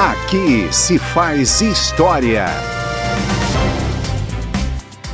Aqui se faz história.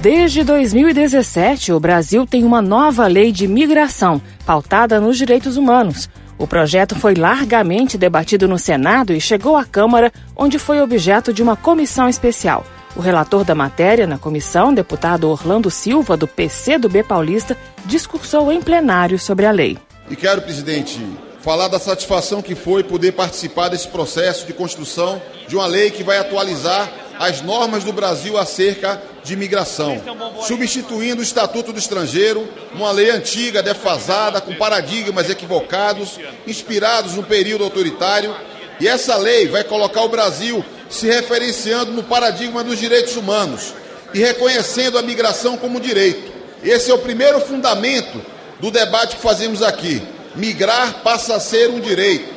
Desde 2017, o Brasil tem uma nova lei de migração, pautada nos direitos humanos. O projeto foi largamente debatido no Senado e chegou à Câmara, onde foi objeto de uma comissão especial. O relator da matéria na comissão, deputado Orlando Silva, do PC do B Paulista, discursou em plenário sobre a lei. E quero, presidente, falar da satisfação que foi poder participar desse processo de construção de uma lei que vai atualizar as normas do Brasil acerca de imigração, substituindo o Estatuto do Estrangeiro, uma lei antiga, defasada, com paradigmas equivocados, inspirados no período autoritário. E essa lei vai colocar o Brasil se referenciando no paradigma dos direitos humanos e reconhecendo a migração como direito. Esse é o primeiro fundamento do debate que fazemos aqui. Migrar passa a ser um direito.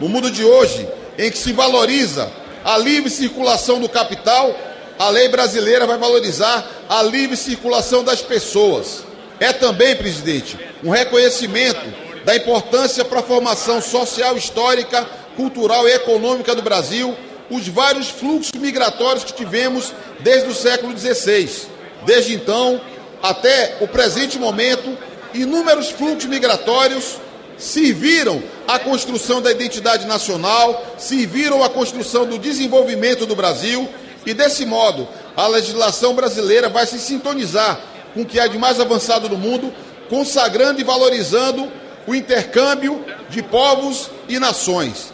No mundo de hoje, em que se valoriza a livre circulação do capital, a lei brasileira vai valorizar a livre circulação das pessoas. É também, presidente, um reconhecimento da importância para a formação social, histórica, cultural e econômica do Brasil, os vários fluxos migratórios que tivemos desde o século XVI. Desde então até o presente momento, inúmeros fluxos migratórios serviram à construção da identidade nacional, serviram à construção do desenvolvimento do Brasil e, desse modo, a legislação brasileira vai se sintonizar com o que há de mais avançado no mundo, consagrando e valorizando o intercâmbio de povos e nações.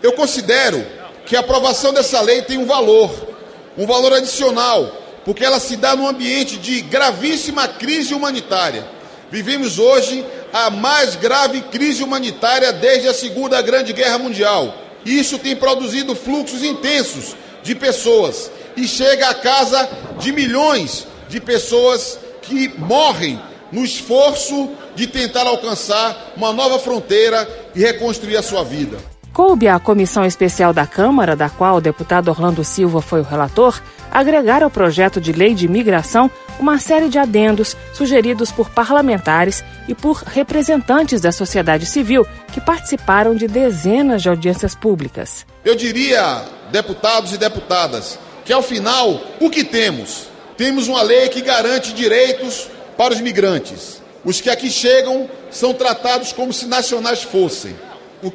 Eu considero que a aprovação dessa lei tem um valor, um valor adicional, porque ela se dá num ambiente de gravíssima crise humanitária. Vivemos hoje a mais grave crise humanitária desde a Segunda Grande Guerra Mundial. Isso tem produzido fluxos intensos de pessoas e chega à casa de milhões de pessoas que morrem no esforço de tentar alcançar uma nova fronteira e reconstruir a sua vida. Coube à comissão especial da Câmara, da qual o deputado Orlando Silva foi o relator, agregar ao projeto de lei de imigração uma série de adendos sugeridos por parlamentares e por representantes da sociedade civil que participaram de dezenas de audiências públicas. Eu diria, deputados e deputadas, que ao final, o que temos? Temos uma lei que garante direitos para os migrantes. Os que aqui chegam são tratados como se nacionais fossem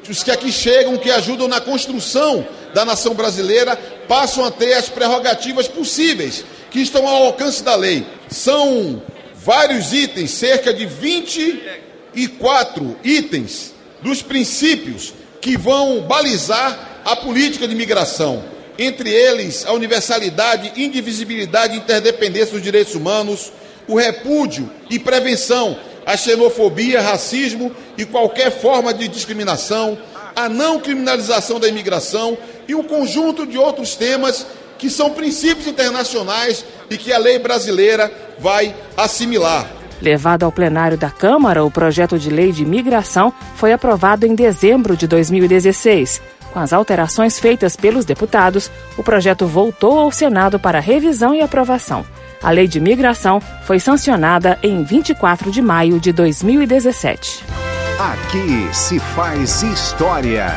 os que aqui chegam, que ajudam na construção da nação brasileira, passam a ter as prerrogativas possíveis que estão ao alcance da lei. São vários itens, cerca de 24 itens dos princípios que vão balizar a política de migração. Entre eles, a universalidade, indivisibilidade e interdependência dos direitos humanos, o repúdio e prevenção a xenofobia, racismo e qualquer forma de discriminação, a não criminalização da imigração e um conjunto de outros temas que são princípios internacionais e que a lei brasileira vai assimilar. Levado ao plenário da Câmara, o projeto de lei de migração foi aprovado em dezembro de 2016. Com as alterações feitas pelos deputados, o projeto voltou ao Senado para revisão e aprovação. A lei de migração foi sancionada em 24 de maio de 2017. Aqui se faz história.